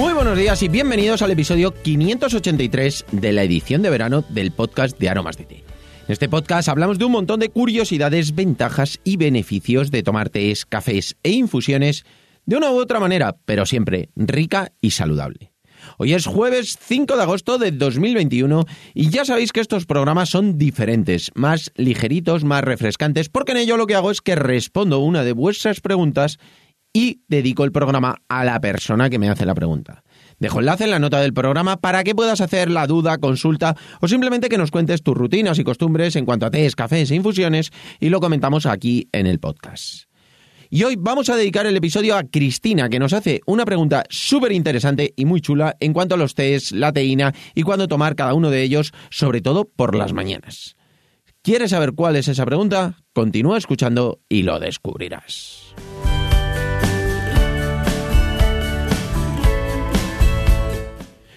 Muy buenos días y bienvenidos al episodio 583 de la edición de verano del podcast de Aromas de Té. En este podcast hablamos de un montón de curiosidades, ventajas y beneficios de tomar tés, cafés e infusiones de una u otra manera, pero siempre rica y saludable. Hoy es jueves 5 de agosto de 2021 y ya sabéis que estos programas son diferentes, más ligeritos, más refrescantes, porque en ello lo que hago es que respondo una de vuestras preguntas y dedico el programa a la persona que me hace la pregunta. Dejo enlace en la nota del programa para que puedas hacer la duda, consulta o simplemente que nos cuentes tus rutinas y costumbres en cuanto a tés, cafés e infusiones y lo comentamos aquí en el podcast. Y hoy vamos a dedicar el episodio a Cristina, que nos hace una pregunta súper interesante y muy chula en cuanto a los tés, la teína y cuándo tomar cada uno de ellos, sobre todo por las mañanas. ¿Quieres saber cuál es esa pregunta? Continúa escuchando y lo descubrirás.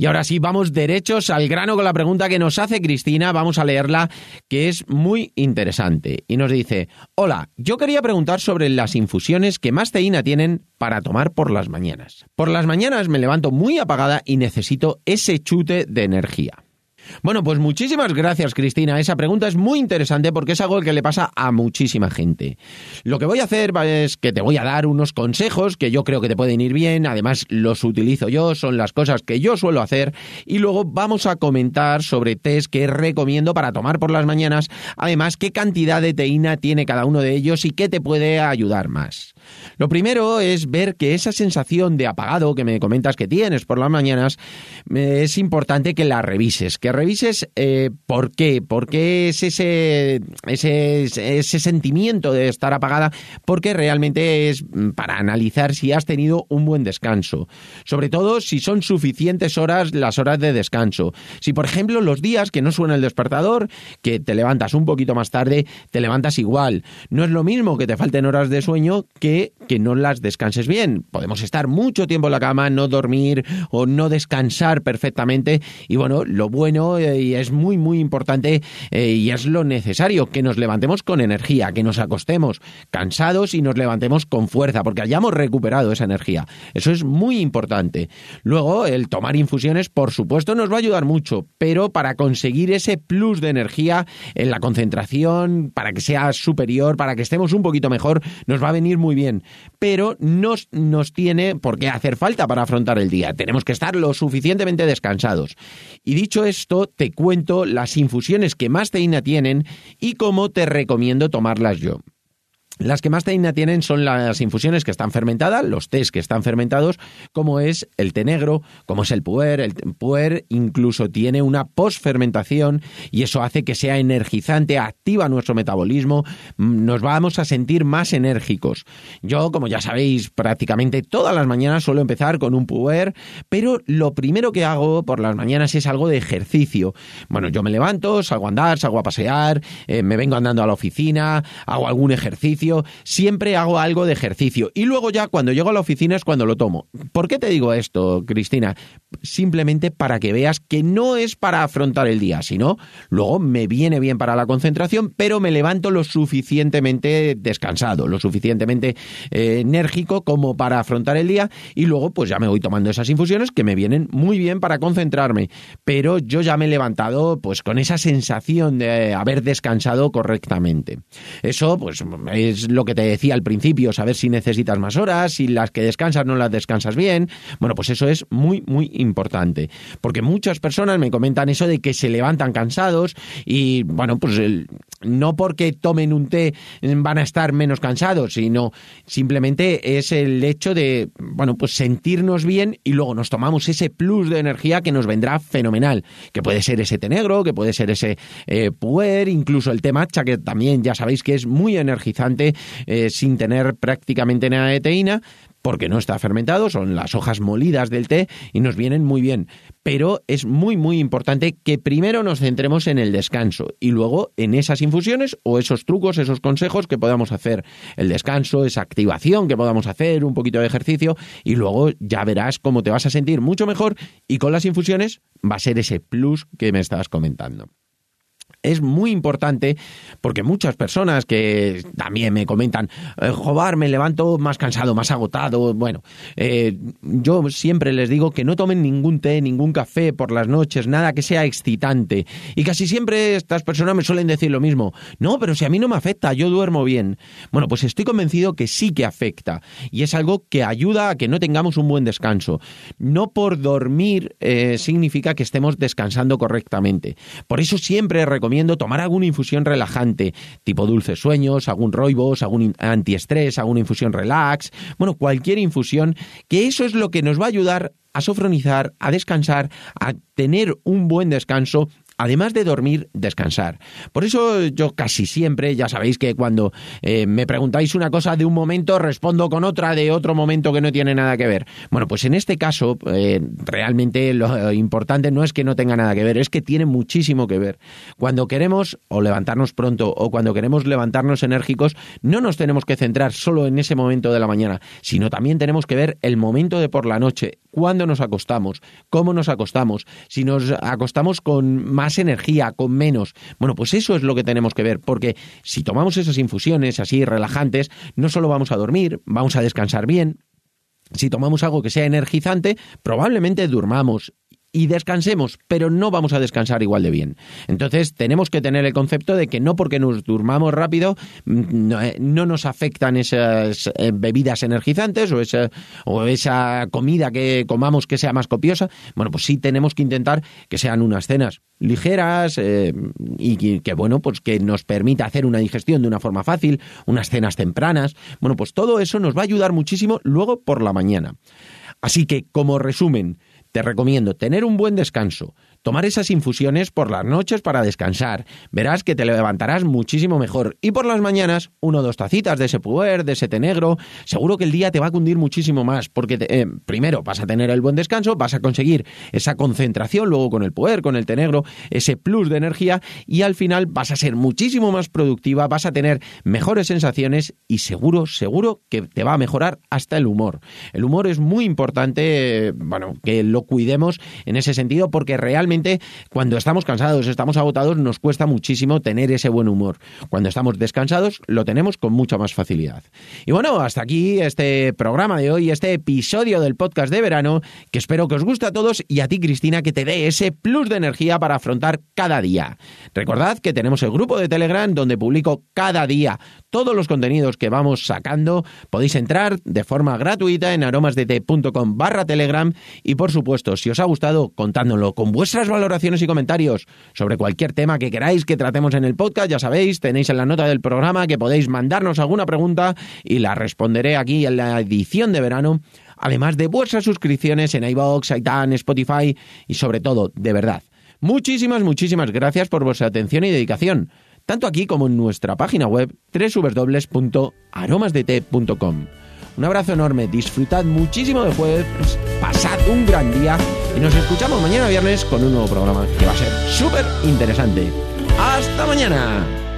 Y ahora sí, vamos derechos al grano con la pregunta que nos hace Cristina. Vamos a leerla, que es muy interesante. Y nos dice, hola, yo quería preguntar sobre las infusiones que más teína tienen para tomar por las mañanas. Por las mañanas me levanto muy apagada y necesito ese chute de energía. Bueno, pues muchísimas gracias, Cristina. Esa pregunta es muy interesante porque es algo que le pasa a muchísima gente. Lo que voy a hacer es que te voy a dar unos consejos que yo creo que te pueden ir bien. Además, los utilizo yo, son las cosas que yo suelo hacer. Y luego vamos a comentar sobre test que recomiendo para tomar por las mañanas. Además, qué cantidad de teína tiene cada uno de ellos y qué te puede ayudar más. Lo primero es ver que esa sensación de apagado que me comentas que tienes por las mañanas, es importante que la revises, que revises eh, por qué, por qué es ese, ese, ese sentimiento de estar apagada, porque realmente es para analizar si has tenido un buen descanso. Sobre todo si son suficientes horas las horas de descanso. Si, por ejemplo, los días que no suena el despertador, que te levantas un poquito más tarde, te levantas igual. No es lo mismo que te falten horas de sueño que que no las descanses bien. Podemos estar mucho tiempo en la cama, no dormir o no descansar perfectamente. Y bueno, lo bueno eh, y es muy, muy importante eh, y es lo necesario, que nos levantemos con energía, que nos acostemos cansados y nos levantemos con fuerza, porque hayamos recuperado esa energía. Eso es muy importante. Luego, el tomar infusiones, por supuesto, nos va a ayudar mucho, pero para conseguir ese plus de energía en la concentración, para que sea superior, para que estemos un poquito mejor, nos va a venir muy bien pero no nos tiene por qué hacer falta para afrontar el día. Tenemos que estar lo suficientemente descansados. Y dicho esto, te cuento las infusiones que más teína tienen y cómo te recomiendo tomarlas yo. Las que más teína tienen son las infusiones que están fermentadas, los tés que están fermentados, como es el té negro, como es el puer. El puer incluso tiene una posfermentación y eso hace que sea energizante, activa nuestro metabolismo, mm, nos vamos a sentir más enérgicos. Yo, como ya sabéis, prácticamente todas las mañanas suelo empezar con un puer, pero lo primero que hago por las mañanas es algo de ejercicio. Bueno, yo me levanto, salgo a andar, salgo a pasear, eh, me vengo andando a la oficina, hago algún ejercicio, siempre hago algo de ejercicio. Y luego ya cuando llego a la oficina es cuando lo tomo. ¿Por qué te digo esto, Cristina? Simplemente para que veas que no es para afrontar el día, sino luego me viene bien para la concentración, pero me levanto lo suficientemente descansado, lo suficientemente eh, enérgico como para afrontar el día y luego pues ya me voy tomando esas infusiones que me vienen muy bien para concentrarme. Pero yo ya me he levantado pues con esa sensación de haber descansado correctamente. Eso pues es lo que te decía al principio, saber si necesitas más horas, si las que descansas no las descansas bien. Bueno, pues eso es muy, muy importante. Porque muchas personas me comentan eso de que se levantan cansados y, bueno, pues no porque tomen un té van a estar menos cansados, sino simplemente es el hecho de, bueno, pues sentirnos bien y luego nos tomamos ese plus de energía que nos vendrá fenomenal, que puede ser ese té negro, que puede ser ese eh, puer, incluso el té matcha, que también ya sabéis que es muy energizante eh, sin tener prácticamente nada de teína, porque no está fermentado, son las hojas molidas del té y nos vienen muy bien. Pero es muy, muy importante que primero nos centremos en el descanso y luego en esas infusiones o esos trucos, esos consejos que podamos hacer. El descanso, esa activación que podamos hacer, un poquito de ejercicio y luego ya verás cómo te vas a sentir mucho mejor y con las infusiones va a ser ese plus que me estabas comentando es muy importante porque muchas personas que también me comentan, eh, joder, me levanto más cansado, más agotado. Bueno, eh, yo siempre les digo que no tomen ningún té, ningún café por las noches, nada que sea excitante. Y casi siempre estas personas me suelen decir lo mismo. No, pero si a mí no me afecta, yo duermo bien. Bueno, pues estoy convencido que sí que afecta. Y es algo que ayuda a que no tengamos un buen descanso. No por dormir eh, significa que estemos descansando correctamente. Por eso siempre recomiendo tomar alguna infusión relajante, tipo dulces sueños, algún roibos, algún antiestrés, alguna infusión relax, bueno, cualquier infusión, que eso es lo que nos va a ayudar a sofronizar, a descansar, a tener un buen descanso además de dormir, descansar. Por eso yo casi siempre, ya sabéis que cuando eh, me preguntáis una cosa de un momento, respondo con otra de otro momento que no tiene nada que ver. Bueno, pues en este caso, eh, realmente lo importante no es que no tenga nada que ver, es que tiene muchísimo que ver. Cuando queremos o levantarnos pronto o cuando queremos levantarnos enérgicos, no nos tenemos que centrar solo en ese momento de la mañana, sino también tenemos que ver el momento de por la noche, cuándo nos acostamos, cómo nos acostamos, si nos acostamos con más energía, con menos. Bueno, pues eso es lo que tenemos que ver, porque si tomamos esas infusiones así relajantes, no solo vamos a dormir, vamos a descansar bien, si tomamos algo que sea energizante, probablemente durmamos y descansemos, pero no vamos a descansar igual de bien. Entonces tenemos que tener el concepto de que no porque nos durmamos rápido mm, eh, no, nos afectan esas eh, bebidas energizantes o esa, o esa comida que comamos que sea más copiosa. Bueno, pues sí tenemos que intentar que sean unas cenas ligeras eh, y que, bueno, pues que nos permita hacer una digestión de una forma fácil, unas cenas tempranas. Bueno, pues todo eso nos va a ayudar muchísimo luego por la mañana. Así que, como resumen, te recomiendo tener un buen descanso, tomar esas infusiones por las noches para descansar. Verás que te levantarás muchísimo mejor. Y por las mañanas, uno o dos tacitas de ese puer, de ese té negro. Seguro que el día te va a cundir muchísimo más, porque eh, primero vas a tener el buen descanso, vas a conseguir esa concentración, luego con el puer, con el té negro, ese plus de energía, y al final vas a ser muchísimo más productiva, vas a tener mejores sensaciones y seguro, seguro que te va a mejorar hasta el humor. El humor es muy importante, bueno, que lo cuidemos en ese sentido, porque realmente cuando estamos cansados, estamos agotados, nos cuesta muchísimo tener ese buen humor. Cuando estamos descansados, lo tenemos con mucha más facilidad. Y bueno, hasta aquí este programa de hoy, este episodio del podcast de verano, que espero que os guste a todos y a ti, Cristina, que te dé ese plus de energía para afrontar cada día. Recordad que tenemos el grupo de Telegram donde publico cada día todos los contenidos que vamos sacando. Podéis entrar de forma gratuita en aromasdt.com barra Telegram y por supuesto, si os ha gustado, contádnoslo con vuestra valoraciones y comentarios sobre cualquier tema que queráis que tratemos en el podcast. Ya sabéis, tenéis en la nota del programa que podéis mandarnos alguna pregunta y la responderé aquí en la edición de verano. Además de vuestras suscripciones en iVoox, iTunes, Spotify y sobre todo, de verdad. Muchísimas, muchísimas gracias por vuestra atención y dedicación, tanto aquí como en nuestra página web www.aromasdt.com. Un abrazo enorme, disfrutad muchísimo de jueves, pasad un gran día y nos escuchamos mañana viernes con un nuevo programa que va a ser súper interesante. ¡Hasta mañana!